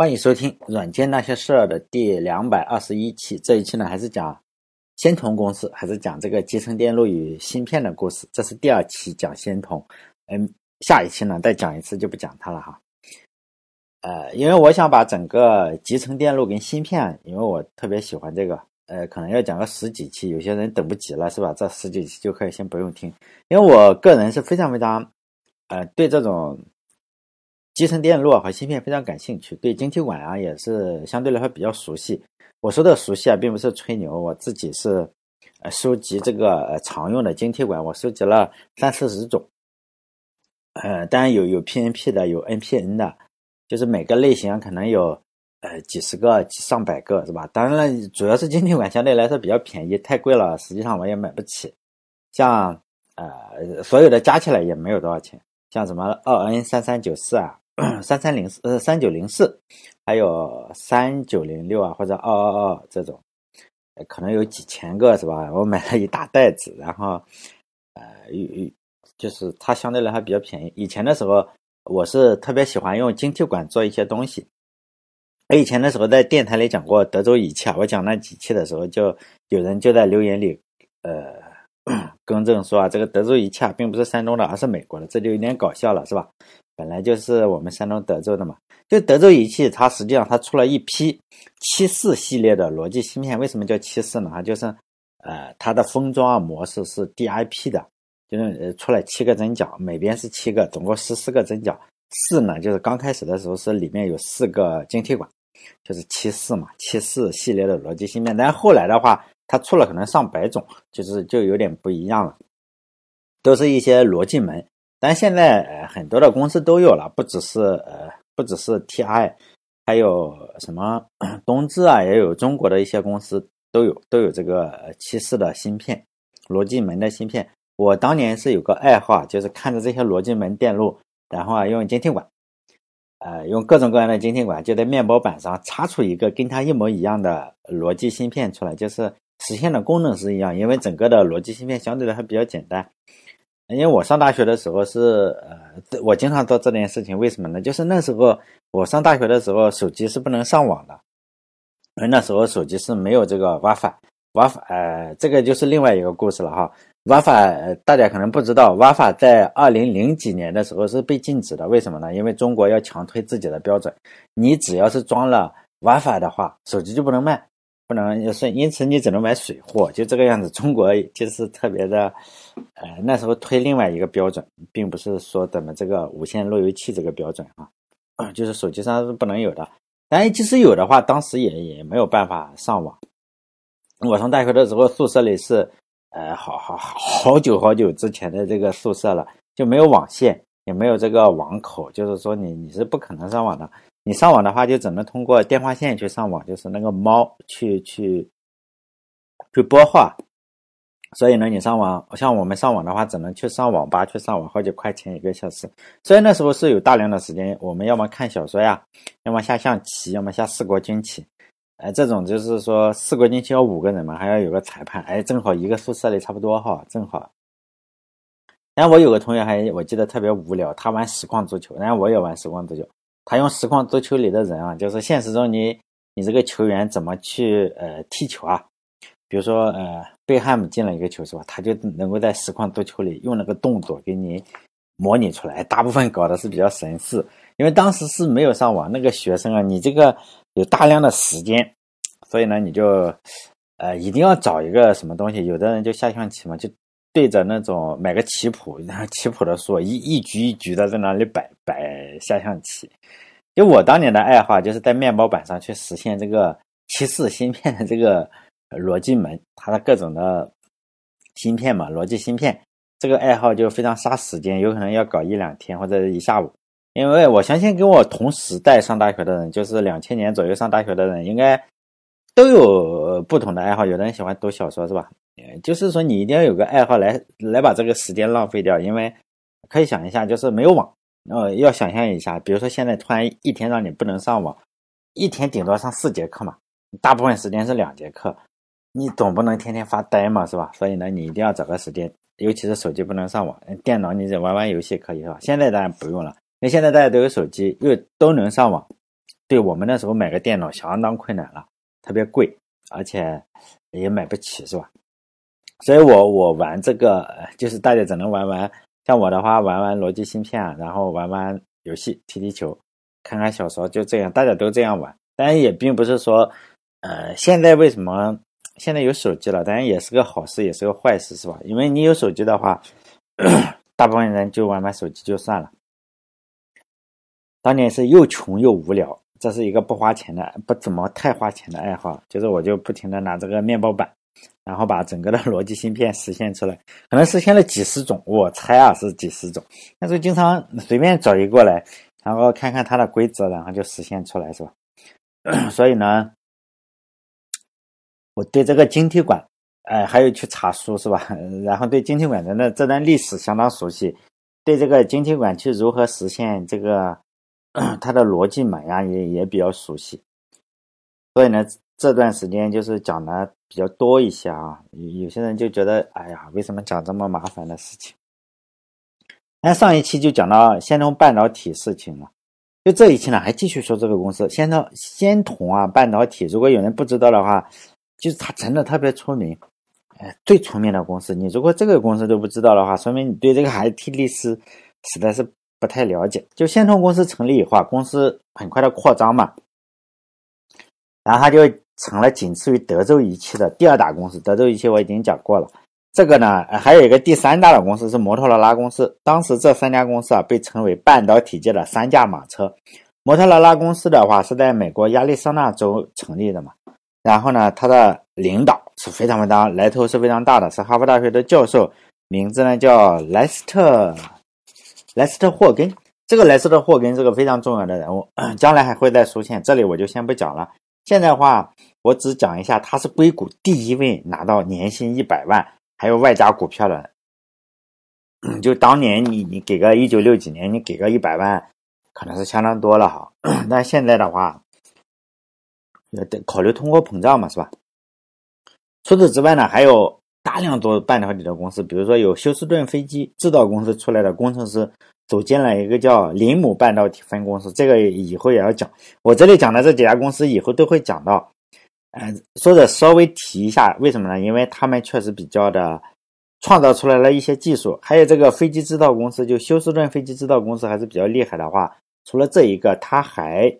欢迎收听《软件那些事儿》的第两百二十一期。这一期呢，还是讲仙童公司，还是讲这个集成电路与芯片的故事。这是第二期讲仙童，嗯，下一期呢再讲一次就不讲它了哈。呃，因为我想把整个集成电路跟芯片，因为我特别喜欢这个，呃，可能要讲个十几期，有些人等不及了是吧？这十几期就可以先不用听，因为我个人是非常非常，呃，对这种。集成电路和芯片非常感兴趣，对晶体管啊也是相对来说比较熟悉。我说的熟悉啊，并不是吹牛，我自己是呃收集这个常用的晶体管，我收集了三四十种。呃，当然有有 PNP 的，有 NPN 的，就是每个类型可能有呃几十个、上百个，是吧？当然了，主要是晶体管相对来说比较便宜，太贵了，实际上我也买不起。像呃所有的加起来也没有多少钱，像什么二 N 三三九四啊。三三零四呃三九零四，还有三九零六啊或者二二二这种，可能有几千个是吧？我买了一大袋子，然后呃，就是它相对来说比较便宜。以前的时候，我是特别喜欢用晶体管做一些东西。我以前的时候在电台里讲过德州仪器啊，我讲那几期的时候，就有人就在留言里呃 更正说啊，这个德州仪器啊并不是山东的，而是美国的，这就有点搞笑了，是吧？本来就是我们山东德州的嘛，就德州仪器，它实际上它出了一批七四系列的逻辑芯片。为什么叫七四呢？它就是，呃，它的封装模式是 DIP 的，就是呃出来七个针脚，每边是七个，总共十四个针脚。四呢，就是刚开始的时候是里面有四个晶体管，就是七四嘛，七四系列的逻辑芯片。但是后来的话，它出了可能上百种，就是就有点不一样了，都是一些逻辑门。但现在很多的公司都有了，不只是呃不只是 TI，还有什么东芝啊，也有中国的一些公司都有都有这个七四的芯片，逻辑门的芯片。我当年是有个爱好，就是看着这些逻辑门电路，然后啊用晶体管，呃用各种各样的晶体管，就在面包板上插出一个跟它一模一样的逻辑芯片出来，就是实现的功能是一样，因为整个的逻辑芯片相对来说比较简单。因为我上大学的时候是呃，我经常做这件事情，为什么呢？就是那时候我上大学的时候，手机是不能上网的，因为那时候手机是没有这个 WiFi，WiFi，呃，这个就是另外一个故事了哈。WiFi 大家可能不知道，WiFi 在二零零几年的时候是被禁止的，为什么呢？因为中国要强推自己的标准，你只要是装了 WiFi 的话，手机就不能卖。不能，是因此你只能买水货，就这个样子。中国就是特别的，呃，那时候推另外一个标准，并不是说怎么这个无线路由器这个标准啊，就是手机上是不能有的。但即使有的话，当时也也没有办法上网。我上大学的时候，宿舍里是，呃，好好好久好久之前的这个宿舍了，就没有网线，也没有这个网口，就是说你你是不可能上网的。你上网的话，就只能通过电话线去上网，就是那个猫去去去拨话。所以呢，你上网，像我们上网的话，只能去上网吧去上网，好几块钱一个小时。所以那时候是有大量的时间，我们要么看小说呀，要么下象棋，要么下四国军棋。哎，这种就是说四国军棋要五个人嘛，还要有个裁判。哎，正好一个宿舍里差不多哈，正好。然后我有个同学还我记得特别无聊，他玩实况足球，然后我也玩实况足球。他用实况足球里的人啊，就是现实中你你这个球员怎么去呃踢球啊？比如说呃贝汉姆进了一个球是吧？他就能够在实况足球里用那个动作给你模拟出来。大部分搞的是比较神似，因为当时是没有上网，那个学生啊，你这个有大量的时间，所以呢你就呃一定要找一个什么东西。有的人就下象棋嘛，就对着那种买个棋谱，然后棋谱的书一一局一局的在那里摆摆下象棋。就我当年的爱好，就是在面包板上去实现这个七四芯片的这个逻辑门，它的各种的芯片嘛，逻辑芯片，这个爱好就非常杀时间，有可能要搞一两天或者一下午。因为我相信跟我同时代上大学的人，就是两千年左右上大学的人，应该都有不同的爱好。有的人喜欢读小说，是吧？就是说你一定要有个爱好来来把这个时间浪费掉，因为可以想一下，就是没有网。呃，要想象一下，比如说现在突然一天让你不能上网，一天顶多上四节课嘛，大部分时间是两节课，你总不能天天发呆嘛，是吧？所以呢，你一定要找个时间，尤其是手机不能上网，电脑你得玩玩游戏可以是吧？现在当然不用了，因为现在大家都有手机，又都能上网，对我们那时候买个电脑相当困难了，特别贵，而且也买不起，是吧？所以我我玩这个，就是大家只能玩玩，像我的话玩玩逻辑芯片啊，然后玩玩游戏，踢踢球，看看小说，就这样，大家都这样玩。当然也并不是说，呃，现在为什么现在有手机了？当然也是个好事，也是个坏事，是吧？因为你有手机的话，大部分人就玩玩手机就算了。当年是又穷又无聊，这是一个不花钱的、不怎么太花钱的爱好，就是我就不停的拿这个面包板。然后把整个的逻辑芯片实现出来，可能实现了几十种，我猜啊是几十种。那时候经常随便找一个来，然后看看它的规则，然后就实现出来，是吧？所以呢，我对这个晶体管，哎，还有去查书，是吧？然后对晶体管的这段历史相当熟悉，对这个晶体管去如何实现这个它的逻辑码呀，也也比较熟悉。所以呢。这段时间就是讲的比较多一些啊，有有些人就觉得，哎呀，为什么讲这么麻烦的事情？那上一期就讲到仙童半导体事情了，就这一期呢还继续说这个公司，仙童仙童啊半导体，如果有人不知道的话，就是它真的特别出名，哎，最出名的公司。你如果这个公司都不知道的话，说明你对这个 IT 历史实在是不太了解。就仙童公司成立以后，公司很快的扩张嘛，然后他就。成了仅次于德州仪器的第二大公司。德州仪器我已经讲过了。这个呢，还有一个第三大的公司是摩托罗拉公司。当时这三家公司啊，被称为半导体界的三驾马车。摩托罗拉公司的话是在美国亚利桑那州成立的嘛。然后呢，它的领导是非常非常来头是非常大的，是哈佛大学的教授，名字呢叫莱斯特莱斯特霍根。这个莱斯特霍根是个非常重要的人物，将来还会再出现。这里我就先不讲了。现在话，我只讲一下，他是硅谷第一位拿到年薪一百万，还有外加股票的。就当年你你给个一九六几年，你给个一百万，可能是相当多了哈。但现在的话，要考虑通货膨胀嘛，是吧？除此之外呢，还有大量做半导体的公司，比如说有休斯顿飞机制造公司出来的工程师。组建了一个叫林姆半导体分公司，这个以后也要讲。我这里讲的这几家公司以后都会讲到，嗯，说的稍微提一下，为什么呢？因为他们确实比较的创造出来了一些技术，还有这个飞机制造公司，就休斯顿飞机制造公司还是比较厉害的话。除了这一个，他还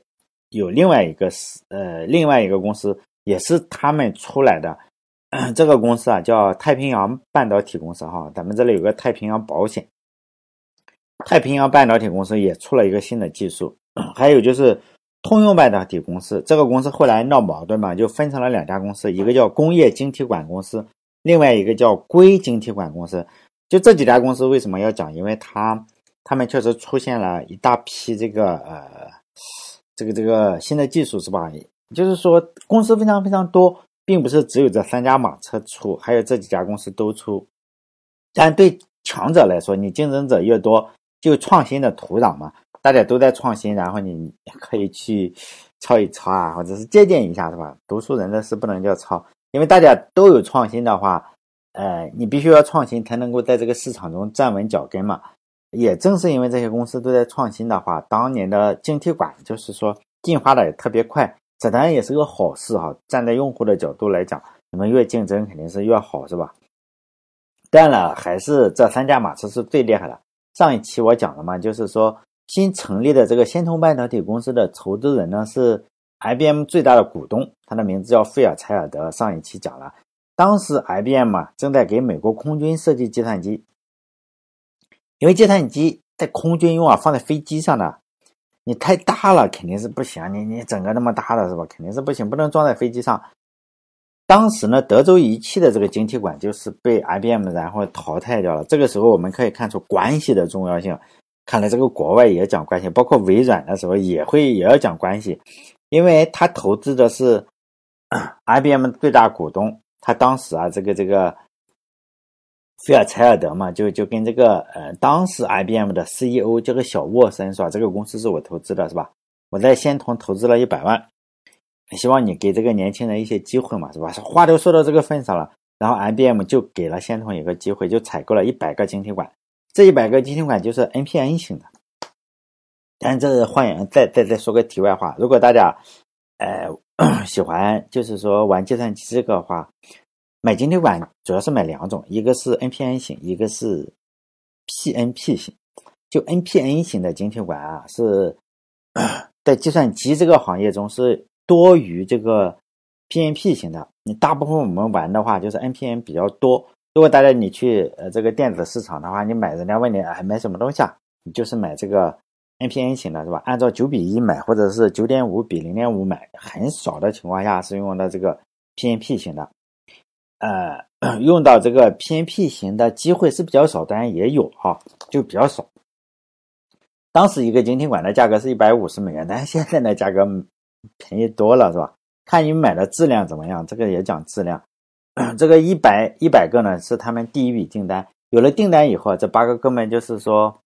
有另外一个是呃，另外一个公司也是他们出来的，这个公司啊叫太平洋半导体公司哈，咱们这里有个太平洋保险。太平洋半导体公司也出了一个新的技术，还有就是通用半导体公司，这个公司后来闹矛盾嘛，就分成了两家公司，一个叫工业晶体管公司，另外一个叫硅晶体管公司。就这几家公司为什么要讲？因为它他们确实出现了一大批这个呃这个这个新的技术，是吧？就是说公司非常非常多，并不是只有这三家马车出，还有这几家公司都出。但对强者来说，你竞争者越多。就创新的土壤嘛，大家都在创新，然后你可以去抄一抄啊，或者是借鉴一下，是吧？读书人的事不能叫抄，因为大家都有创新的话，呃，你必须要创新才能够在这个市场中站稳脚跟嘛。也正是因为这些公司都在创新的话，当年的晶体管就是说进化的也特别快，这当然也是个好事哈。站在用户的角度来讲，你们越竞争肯定是越好，是吧？但了，还是这三驾马车是最厉害的。上一期我讲了嘛，就是说新成立的这个仙童半导体公司的投资人呢是 IBM 最大的股东，他的名字叫费尔柴尔德。上一期讲了，当时 IBM 嘛正在给美国空军设计计算机，因为计算机在空军用啊，放在飞机上的，你太大了肯定是不行，你你整个那么大的是吧？肯定是不行，不能装在飞机上。当时呢，德州仪器的这个晶体管就是被 IBM 然后淘汰掉了。这个时候我们可以看出关系的重要性。看来这个国外也讲关系，包括微软的时候也会也要讲关系，因为他投资的是 IBM 最大股东。他当时啊，这个这个菲尔柴尔德嘛，就就跟这个呃，当时 IBM 的 CEO 叫个小沃森说：“这个公司是我投资的，是吧？我在仙童投资了一百万。”希望你给这个年轻人一些机会嘛，是吧？话都说到这个份上了，然后 IBM 就给了仙童一个机会，就采购了一百个晶体管，这一百个晶体管就是 NPN 型的。但这换言再再再说个题外话，如果大家呃 喜欢就是说玩计算机这个话，买晶体管主要是买两种，一个是 NPN 型，一个是 PNP 型。就 NPN 型的晶体管啊，是 在计算机这个行业中是多于这个 PNP 型的。你大部分我们玩的话，就是 NPN 比较多。如果大家你去呃这个电子市场的话，你买人家问你哎买什么东西啊？你就是买这个 NPN 型的是吧？按照九比一买，或者是九点五比零点五买，很少的情况下是用的这个 PNP 型的。呃，用到这个 PNP 型的机会是比较少，当然也有哈，就比较少。当时一个晶体管的价格是一百五十美元，但是现在的价格便宜多了，是吧？看你买的质量怎么样，这个也讲质量。这个一百一百个呢，是他们第一笔订单。有了订单以后，这八个哥们就是说，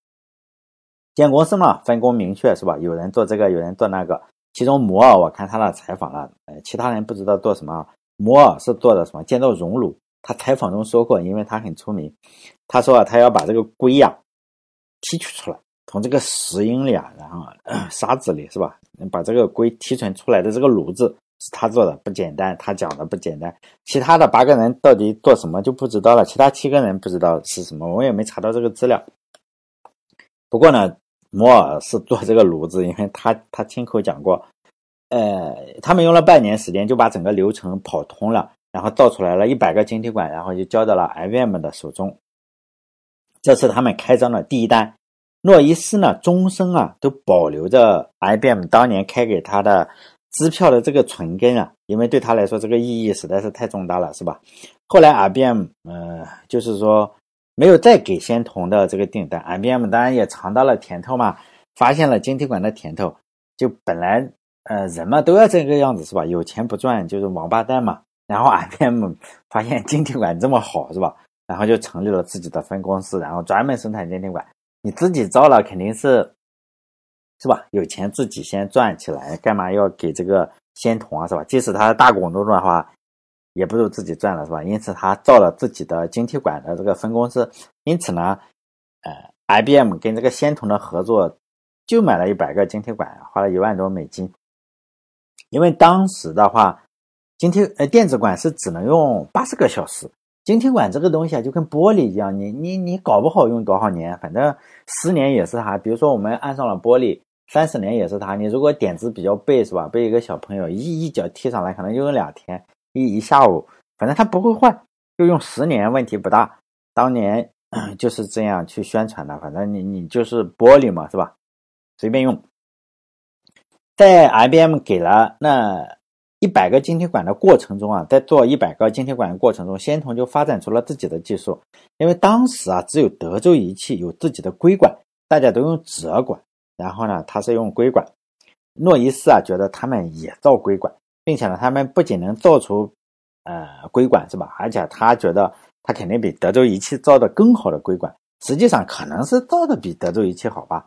建公司嘛，分工明确，是吧？有人做这个，有人做那个。其中摩尔，我看他的采访了，呃，其他人不知道做什么。摩尔是做的什么？建造熔炉。他采访中说过，因为他很出名，他说他要把这个硅呀提取出来。从这个石英里啊，然后沙子里是吧？把这个硅提纯出来的这个炉子是他做的，不简单。他讲的不简单。其他的八个人到底做什么就不知道了。其他七个人不知道是什么，我也没查到这个资料。不过呢，摩尔是做这个炉子，因为他他亲口讲过，呃，他们用了半年时间就把整个流程跑通了，然后造出来了一百个晶体管，然后就交到了 IBM 的手中。这是他们开张的第一单。诺伊斯呢，终生啊都保留着 IBM 当年开给他的支票的这个存根啊，因为对他来说这个意义实在是太重大了，是吧？后来 IBM 呃，就是说没有再给仙童的这个订单，IBM 当然也尝到了甜头嘛，发现了晶体管的甜头，就本来呃人嘛都要这个样子是吧？有钱不赚就是王八蛋嘛。然后 IBM 发现晶体管这么好是吧？然后就成立了自己的分公司，然后专门生产晶体管。你自己造了肯定是，是吧？有钱自己先赚起来，干嘛要给这个仙童啊？是吧？即使他是大股东的话，也不如自己赚了，是吧？因此他造了自己的晶体管的这个分公司。因此呢，呃，IBM 跟这个仙童的合作，就买了一百个晶体管，花了一万多美金。因为当时的话，晶体呃电子管是只能用八十个小时。晶体管这个东西啊，就跟玻璃一样，你你你搞不好用多少年，反正十年也是它。比如说我们安上了玻璃，三十年也是它。你如果点子比较背是吧？被一个小朋友一一脚踢上来，可能就用两天，一一下午，反正它不会坏，就用十年问题不大。当年 就是这样去宣传的，反正你你就是玻璃嘛是吧？随便用。在 IBM 给了那。一百个晶体管的过程中啊，在做一百个晶体管的过程中，仙童就发展出了自己的技术。因为当时啊，只有德州仪器有自己的硅管，大家都用折管。然后呢，他是用硅管。诺伊斯啊，觉得他们也造硅管，并且呢，他们不仅能造出呃硅管是吧？而且他觉得他肯定比德州仪器造的更好的硅管。实际上可能是造的比德州仪器好吧。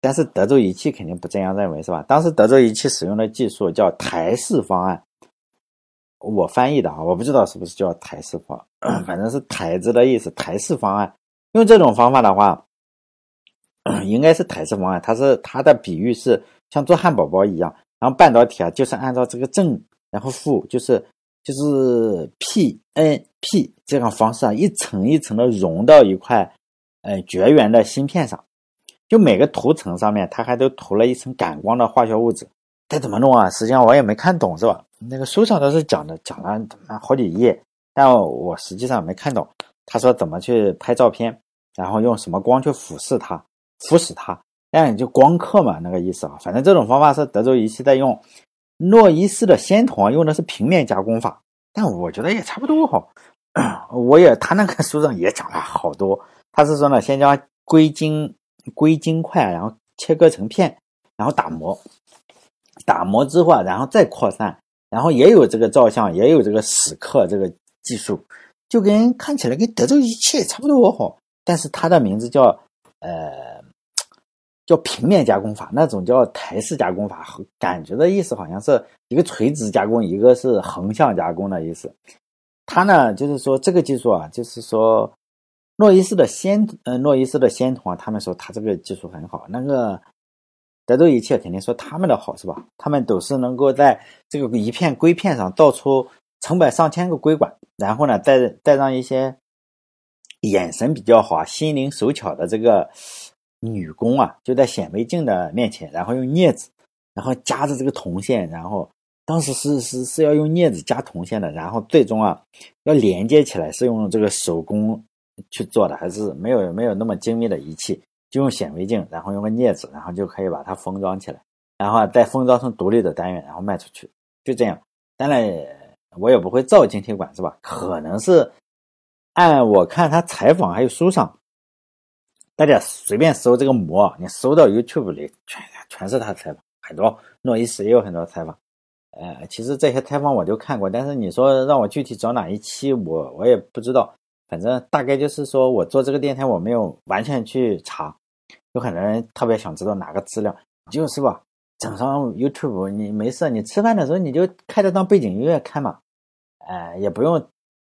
但是德州仪器肯定不这样认为，是吧？当时德州仪器使用的技术叫台式方案，我翻译的啊，我不知道是不是叫台式方，反正是台子的意思。台式方案用这种方法的话，应该是台式方案。它是它的比喻是像做汉堡包一样，然后半导体啊就是按照这个正然后负，就是就是 P N P 这种方式啊，一层一层的融到一块呃绝缘的芯片上。就每个涂层上面，它还都涂了一层感光的化学物质。这怎么弄啊？实际上我也没看懂，是吧？那个书上都是讲的，讲了好几页，但我实际上没看懂。他说怎么去拍照片，然后用什么光去俯视它、腐蚀它，哎，就光刻嘛，那个意思啊。反正这种方法是德州仪器在用，诺伊斯的仙童用的是平面加工法，但我觉得也差不多哈。我也他那个书上也讲了好多，他是说呢，先将硅晶。硅晶块，然后切割成片，然后打磨，打磨之后啊，然后再扩散，然后也有这个照相，也有这个蚀刻这个技术，就跟看起来跟德州仪器差不多哈，但是它的名字叫呃叫平面加工法，那种叫台式加工法，感觉的意思好像是一个垂直加工，一个是横向加工的意思。它呢就是说这个技术啊，就是说。诺伊斯的仙，呃，诺伊斯的仙童啊，他们说他这个技术很好。那个德州仪器肯定说他们的好是吧？他们都是能够在这个一片硅片上造出成百上千个硅管，然后呢，再带上一些眼神比较好、啊心灵手巧的这个女工啊，就在显微镜的面前，然后用镊子，然后夹着这个铜线，然后当时是是是要用镊子夹铜线的，然后最终啊要连接起来是用这个手工去做的，还是没有没有那么精密的仪器。就用显微镜，然后用个镊子，然后就可以把它封装起来，然后再封装成独立的单元，然后卖出去，就这样。当然，我也不会造晶体管，是吧？可能是按我看他采访还有书上，大家随便搜这个膜，你搜到 YouTube 里全全是他采访，很多诺伊斯也有很多采访。呃，其实这些采访我都看过，但是你说让我具体找哪一期，我我也不知道。反正大概就是说，我做这个电台，我没有完全去查，有很多人特别想知道哪个资料，就是吧，整上 YouTube，你没事，你吃饭的时候你就开着当背景音乐看嘛，哎，也不用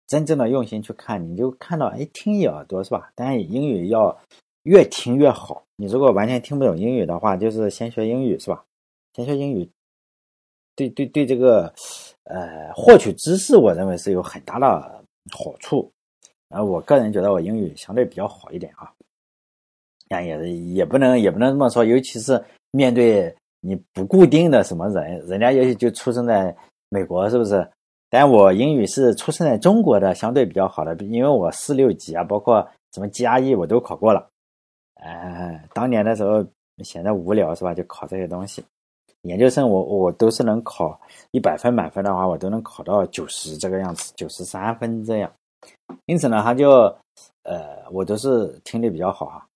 真正的用心去看，你就看到哎听一耳朵是吧？但是英语要越听越好，你如果完全听不懂英语的话，就是先学英语是吧？先学英语，对对对，这个呃获取知识，我认为是有很大的好处。啊，我个人觉得我英语相对比较好一点啊，但也也不能也不能这么说，尤其是面对你不固定的什么人，人家也许就出生在美国，是不是？但我英语是出生在中国的，相对比较好的，因为我四六级啊，包括什么 GRE 我都考过了。呃，当年的时候闲得无聊是吧，就考这些东西。研究生我我都是能考一百分满分的话，我都能考到九十这个样子，九十三分这样。因此呢，他就，呃，我都是听力比较好哈。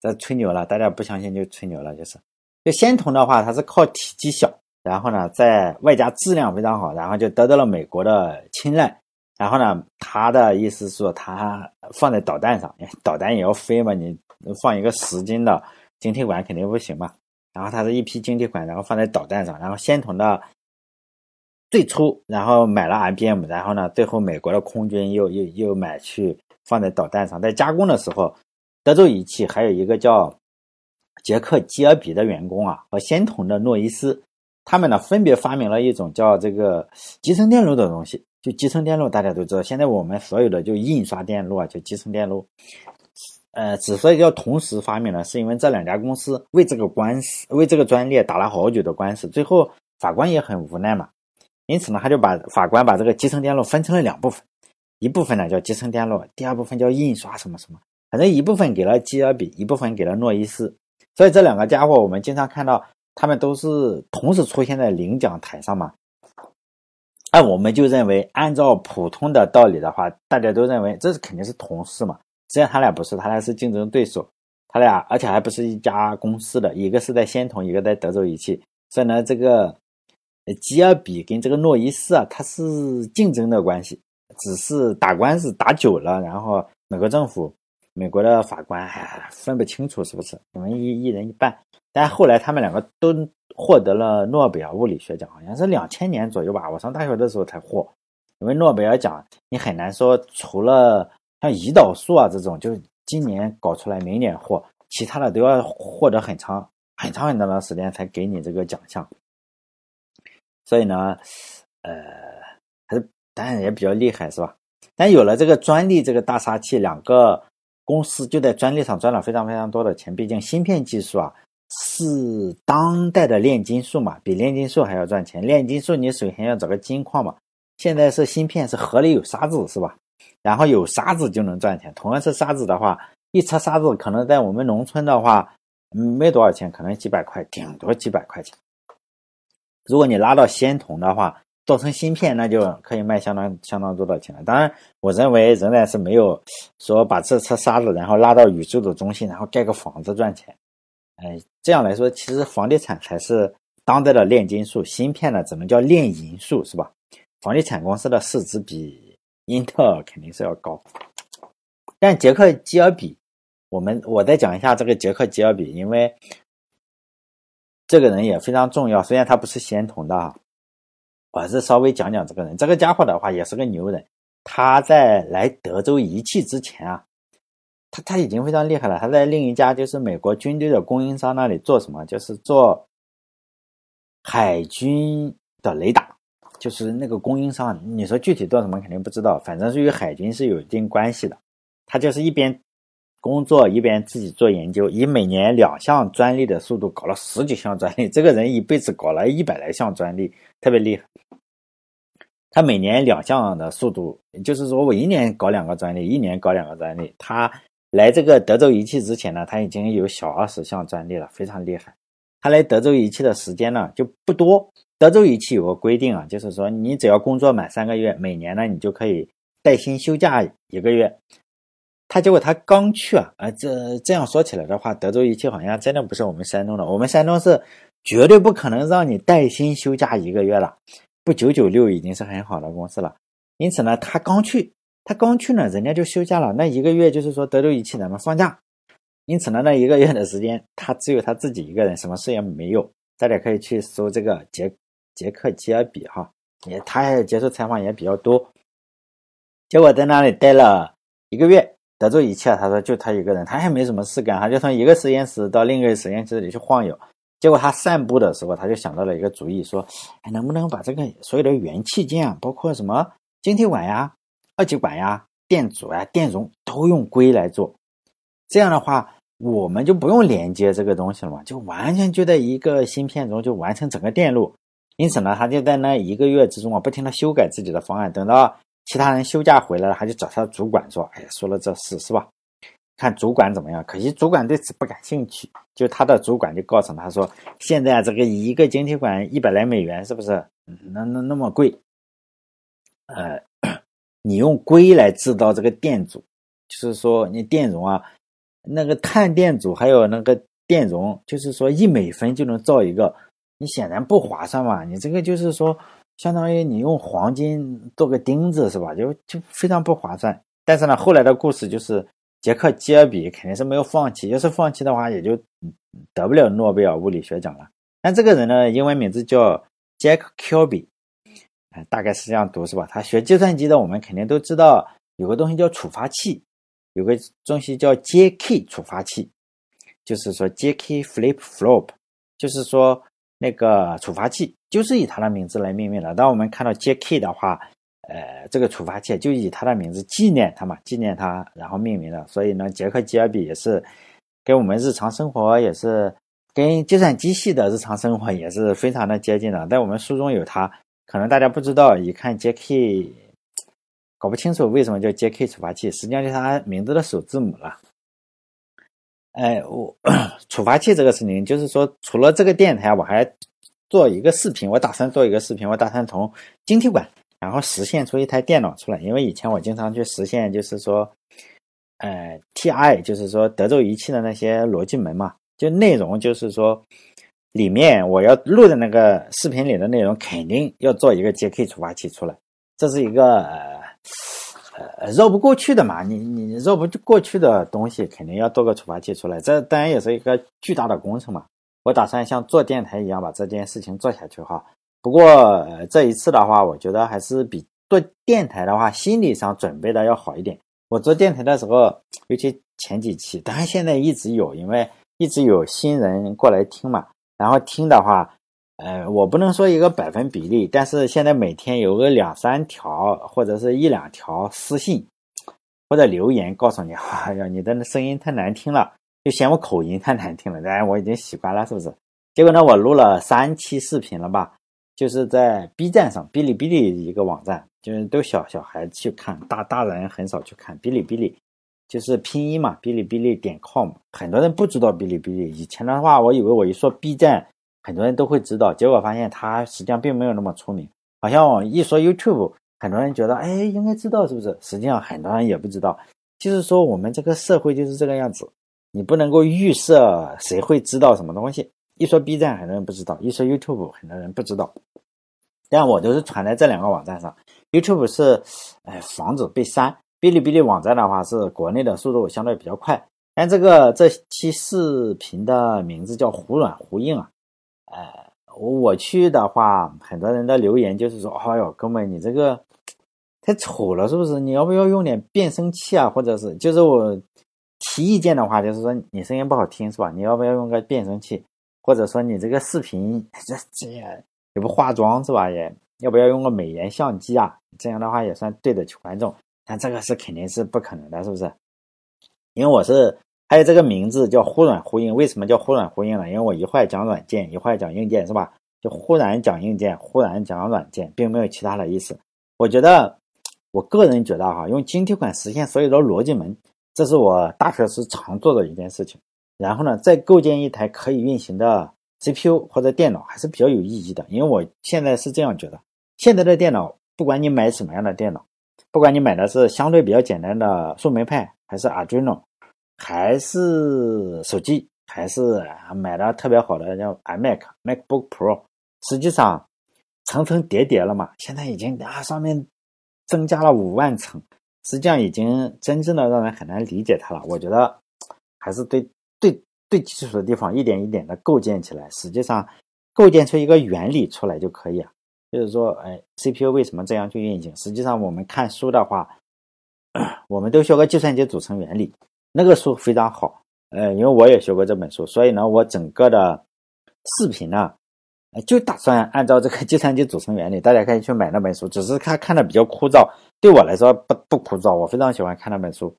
这吹牛了，大家不相信就吹牛了，就是。就仙童的话，它是靠体积小，然后呢，在外加质量非常好，然后就得到了美国的青睐。然后呢，他的意思是说，他放在导弹上，导弹也要飞嘛，你放一个十斤的晶体管肯定不行嘛。然后它是一批晶体管，然后放在导弹上，然后仙童的。最初，然后买了 IBM，然后呢，最后美国的空军又又又买去放在导弹上，在加工的时候，德州仪器还有一个叫杰克基尔比的员工啊，和仙童的诺伊斯，他们呢分别发明了一种叫这个集成电路的东西。就集成电路，大家都知道，现在我们所有的就印刷电路啊，就集成电路。呃，之所以叫同时发明呢，是因为这两家公司为这个官司，为这个专利打了好久的官司，最后法官也很无奈嘛。因此呢，他就把法官把这个集成电路分成了两部分，一部分呢叫集成电路，第二部分叫印刷什么什么，反正一部分给了基尔比，一部分给了诺伊斯。所以这两个家伙，我们经常看到他们都是同时出现在领奖台上嘛。那我们就认为，按照普通的道理的话，大家都认为这是肯定是同事嘛。实际上他俩不是，他俩是竞争对手，他俩而且还不是一家公司的，一个是在仙童，一个在德州仪器。所以呢，这个。吉尔比跟这个诺伊斯啊，他是竞争的关系，只是打官司打久了，然后美国政府、美国的法官还分不清楚是不是，你们一一人一半。但后来他们两个都获得了诺贝尔物理学奖，好像是两千年左右吧，我上大学的时候才获。因为诺贝尔奖你很难说，除了像胰岛素啊这种，就是今年搞出来，明年获，其他的都要获得很长很长很长的时间才给你这个奖项。所以呢，呃，还是当然也比较厉害，是吧？但有了这个专利，这个大杀器，两个公司就在专利上赚了非常非常多的钱。毕竟芯片技术啊，是当代的炼金术嘛，比炼金术还要赚钱。炼金术你首先要找个金矿嘛，现在是芯片，是河里有沙子，是吧？然后有沙子就能赚钱。同样是沙子的话，一车沙子可能在我们农村的话，没多少钱，可能几百块，顶多几百块钱。如果你拉到仙童的话，做成芯片，那就可以卖相当相当多的钱了。当然，我认为仍然是没有说把这车沙子然后拉到宇宙的中心，然后盖个房子赚钱。哎，这样来说，其实房地产才是当代的炼金术，芯片呢只能叫炼银术，是吧？房地产公司的市值比英特尔肯定是要高。但杰克基尔比，我们我再讲一下这个杰克基尔比，因为。这个人也非常重要，虽然他不是仙童的啊，我是稍微讲讲这个人。这个家伙的话也是个牛人。他在来德州仪器之前啊，他他已经非常厉害了。他在另一家就是美国军队的供应商那里做什么？就是做海军的雷达，就是那个供应商。你说具体做什么，肯定不知道。反正是与海军是有一定关系的。他就是一边工作一边自己做研究，以每年两项专利的速度搞了十几项专利。这个人一辈子搞了一百来项专利，特别厉害。他每年两项的速度，就是说我一年搞两个专利，一年搞两个专利。他来这个德州仪器之前呢，他已经有小二十项专利了，非常厉害。他来德州仪器的时间呢就不多。德州仪器有个规定啊，就是说你只要工作满三个月，每年呢你就可以带薪休假一个月。他结果他刚去啊，啊这这样说起来的话，德州仪器好像真的不是我们山东的，我们山东是绝对不可能让你带薪休假一个月了。不九九六已经是很好的公司了，因此呢，他刚去，他刚去呢，人家就休假了。那一个月就是说德州仪器咱们放假，因此呢，那一个月的时间，他只有他自己一个人，什么事也没有。大家可以去搜这个杰杰克吉尔比哈，也他也接受采访也比较多。结果在那里待了一个月，德州仪器啊，他说就他一个人，他也没什么事干，他就从一个实验室到另一个实验室里去晃悠。结果他散步的时候，他就想到了一个主意，说：“哎，能不能把这个所有的元器件啊，包括什么晶体管呀、二极管呀、电阻呀、电容，都用硅来做？这样的话，我们就不用连接这个东西了嘛，就完全就在一个芯片中就完成整个电路。因此呢，他就在那一个月之中啊，不停的修改自己的方案。等到其他人休假回来了，他就找他主管说：‘哎呀，说了这事是吧？’”看主管怎么样？可惜主管对此不感兴趣。就他的主管就告诉他说：“现在这个一个晶体管一百来美元，是不是？那那那么贵？呃，你用硅来制造这个电阻，就是说你电容啊，那个碳电阻还有那个电容，就是说一美分就能造一个，你显然不划算嘛。你这个就是说，相当于你用黄金做个钉子，是吧？就就非常不划算。但是呢，后来的故事就是。”杰克基尔比肯定是没有放弃，要是放弃的话，也就得不了诺贝尔物理学奖了。但这个人呢，英文名字叫杰克 b 比，哎，大概是这样读是吧？他学计算机的，我们肯定都知道有个东西叫触发器，有个东西叫 J.K. 触发器，就是说 J.K. Flip Flop，就是说那个触发器就是以他的名字来命名的。当我们看到 J.K. 的话，呃，这个触发器就以他的名字纪念他嘛，纪念他，然后命名的。所以呢，杰克吉尔比也是跟我们日常生活也是跟计算机系的日常生活也是非常的接近的。在我们书中有他，可能大家不知道，一看 J.K. 搞不清楚为什么叫 J.K. 处发器，实际上就是他名字的首字母了。哎，我 处罚器这个事情，就是说除了这个电台，我还做一个视频，我打算做一个视频，我打算从晶体管。然后实现出一台电脑出来，因为以前我经常去实现，就是说，呃，TI，就是说德州仪器的那些逻辑门嘛，就内容就是说，里面我要录的那个视频里的内容，肯定要做一个 JK 触发器出来，这是一个呃呃绕不过去的嘛，你你绕不过去的东西，肯定要做个触发器出来，这当然也是一个巨大的工程嘛。我打算像做电台一样把这件事情做下去哈。不过这一次的话，我觉得还是比做电台的话，心理上准备的要好一点。我做电台的时候，尤其前几期，当然现在一直有，因为一直有新人过来听嘛。然后听的话，呃，我不能说一个百分比例，但是现在每天有个两三条或者是一两条私信或者留言，告诉你，哎呀，你的声音太难听了，就嫌我口音太难听了。当然我已经习惯了，是不是？结果呢，我录了三期视频了吧？就是在 B 站上，哔哩哔哩一个网站，就是都小小孩去看，大大人很少去看。哔哩哔哩就是拼音嘛，哔哩哔哩点 com，很多人不知道哔哩哔哩。以前的话，我以为我一说 B 站，很多人都会知道，结果发现它实际上并没有那么出名。好像一说 YouTube，很多人觉得哎应该知道是不是？实际上很多人也不知道。就是说我们这个社会就是这个样子，你不能够预设谁会知道什么东西。一说 B 站，很多人不知道；一说 YouTube，很多人不知道。但我都是传在这两个网站上。YouTube 是，哎，防止被删。哔哩哔哩网站的话，是国内的速度相对比较快。但这个这期视频的名字叫“忽软忽硬”啊。哎，我去的话，很多人的留言就是说：“哎呦，哥们，你这个太丑了，是不是？你要不要用点变声器啊？或者是，就是我。”提意见的话，就是说你声音不好听是吧？你要不要用个变声器？或者说你这个视频这这也不化妆是吧？也要不要用个美颜相机啊？这样的话也算对得起观众。但这个是肯定是不可能的，是不是？因为我是还有这个名字叫忽软忽硬，为什么叫忽软忽硬呢？因为我一会儿讲软件，一会儿讲硬件，是吧？就忽然讲硬件，忽然讲软件，并没有其他的意思。我觉得，我个人觉得哈，用晶体管实现所有的逻辑门，这是我大学时常做的一件事情。然后呢，再构建一台可以运行的 CPU 或者电脑，还是比较有意义的。因为我现在是这样觉得，现在的电脑，不管你买什么样的电脑，不管你买的是相对比较简单的树莓派，还是 Arduino，还是手机，还是买的特别好的叫 iMac、MacBook Pro，实际上。层层叠叠了嘛？现在已经啊，上面增加了五万层，实际上已经真正的让人很难理解它了。我觉得还是对对对基础的地方一点一点的构建起来，实际上构建出一个原理出来就可以啊。就是说，哎，CPU 为什么这样去运行？实际上我们看书的话，我们都学过计算机组成原理，那个书非常好。呃，因为我也学过这本书，所以呢，我整个的视频呢。就打算按照这个计算机组成原理，大家可以去买那本书。只是他看的比较枯燥，对我来说不不枯燥，我非常喜欢看那本书。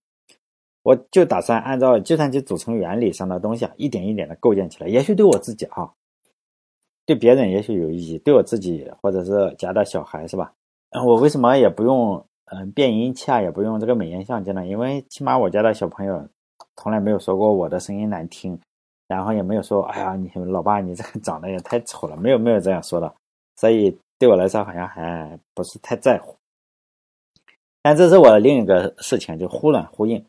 我就打算按照计算机组成原理上的东西啊，一点一点的构建起来。也许对我自己哈，对别人也许有意义，对我自己或者是家的小孩是吧？我为什么也不用嗯变音器啊，也不用这个美颜相机呢？因为起码我家的小朋友从来没有说过我的声音难听。然后也没有说，哎呀，你老爸，你这个长得也太丑了，没有没有这样说的，所以对我来说好像还不是太在乎。但这是我另一个事情，就忽软忽硬，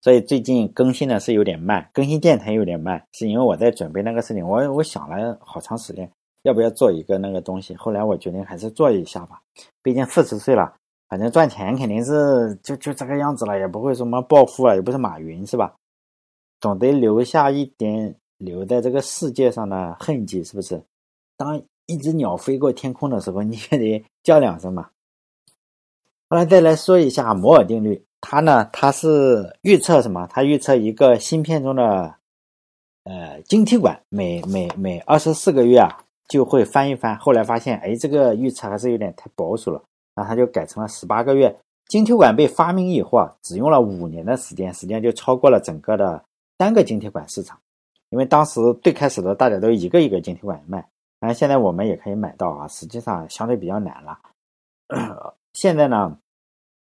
所以最近更新的是有点慢，更新电台有点慢，是因为我在准备那个事情，我我想了好长时间，要不要做一个那个东西，后来我决定还是做一下吧，毕竟四十岁了，反正赚钱肯定是就就这个样子了，也不会什么暴富啊，也不是马云是吧，总得留下一点。留在这个世界上的痕迹是不是？当一只鸟飞过天空的时候，你也得叫两声嘛。后来再来说一下摩尔定律，它呢，它是预测什么？它预测一个芯片中的呃晶体管每每每二十四个月啊就会翻一翻。后来发现，哎，这个预测还是有点太保守了，然后他就改成了十八个月。晶体管被发明以后啊，只用了五年的时间，时间就超过了整个的单个晶体管市场。因为当时最开始的大家都一个一个晶体管卖，反正现在我们也可以买到啊，实际上相对比较难了。现在呢，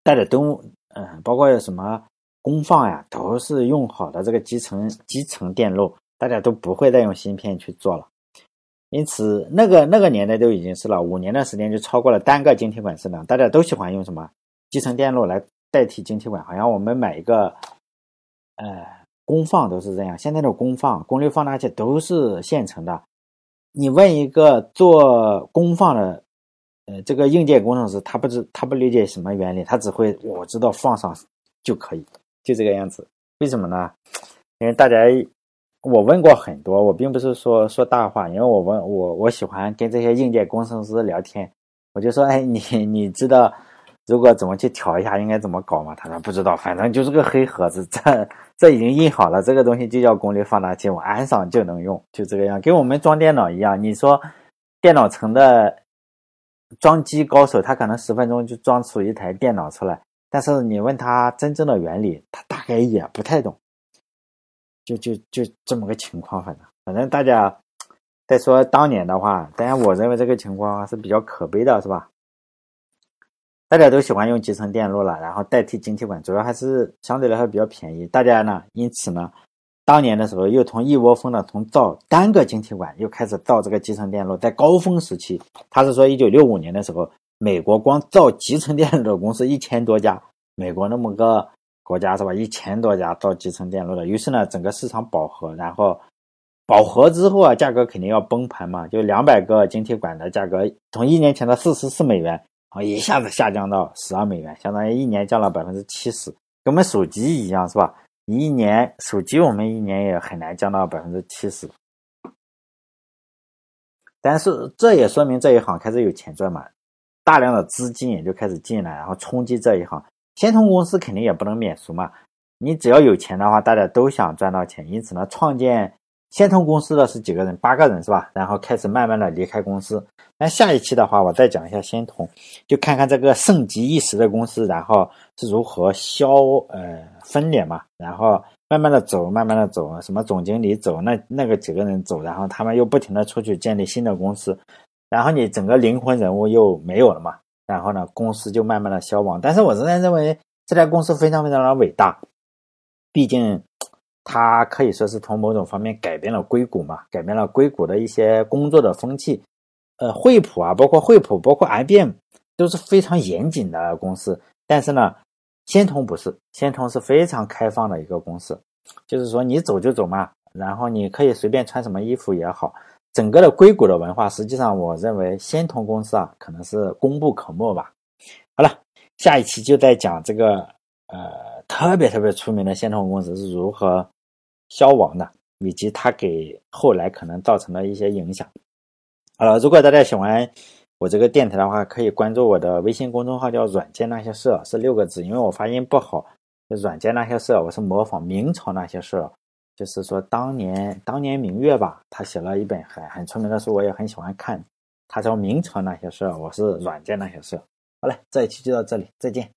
大家都嗯，包括什么功放呀，都是用好的这个集成集成电路，大家都不会再用芯片去做了。因此，那个那个年代都已经是了，五年的时间就超过了单个晶体管市场，大家都喜欢用什么集成电路来代替晶体管，好像我们买一个，呃。功放都是这样，现在的功放、功率放大器都是现成的。你问一个做功放的，呃，这个硬件工程师，他不知他不理解什么原理，他只会我知道放上就可以，就这个样子。为什么呢？因为大家我问过很多，我并不是说说大话，因为我问我我喜欢跟这些硬件工程师聊天，我就说，哎，你你知道如果怎么去调一下，应该怎么搞嘛？他说不知道，反正就是个黑盒子，这。这已经印好了，这个东西就叫功率放大器，我安上就能用，就这个样，跟我们装电脑一样。你说电脑城的装机高手，他可能十分钟就装出一台电脑出来，但是你问他真正的原理，他大概也不太懂。就就就这么个情况，反正反正大家再说当年的话，当然我认为这个情况是比较可悲的，是吧？大家都喜欢用集成电路了，然后代替晶体管，主要还是相对来说比较便宜。大家呢，因此呢，当年的时候又从一窝蜂的从造单个晶体管，又开始造这个集成电路。在高峰时期，他是说一九六五年的时候，美国光造集成电路的公司一千多家，美国那么个国家是吧？一千多家造集成电路的，于是呢，整个市场饱和，然后饱和之后啊，价格肯定要崩盘嘛，就两百个晶体管的价格从一年前的四十四美元。啊，一下子下降到十二美元，相当于一年降了百分之七十，跟我们手机一样，是吧？一年手机我们一年也很难降到百分之七十。但是这也说明这一行开始有钱赚嘛，大量的资金也就开始进来，然后冲击这一行。先通公司肯定也不能免俗嘛，你只要有钱的话，大家都想赚到钱，因此呢，创建仙童公司的是几个人？八个人是吧？然后开始慢慢的离开公司。那下一期的话，我再讲一下仙童，就看看这个盛极一时的公司，然后是如何消呃分裂嘛，然后慢慢的走，慢慢的走，什么总经理走，那那个几个人走，然后他们又不停的出去建立新的公司，然后你整个灵魂人物又没有了嘛，然后呢，公司就慢慢的消亡。但是我仍然认为这家公司非常非常的伟大。毕竟，它可以说是从某种方面改变了硅谷嘛，改变了硅谷的一些工作的风气。呃，惠普啊，包括惠普，包括 IBM 都是非常严谨的公司。但是呢，仙童不是，仙童是非常开放的一个公司，就是说你走就走嘛，然后你可以随便穿什么衣服也好。整个的硅谷的文化，实际上我认为仙童公司啊，可能是功不可没吧。好了，下一期就在讲这个呃。特别特别出名的仙童公司是如何消亡的，以及它给后来可能造成的一些影响。好了，如果大家喜欢我这个电台的话，可以关注我的微信公众号，叫“软件那些事”，是六个字。因为我发音不好，“软件那些事”，我是模仿明朝那些事，就是说当年当年明月吧，他写了一本很很出名的书，我也很喜欢看。他叫《明朝那些事》，我是软件那些事。好嘞，这一期就到这里，再见。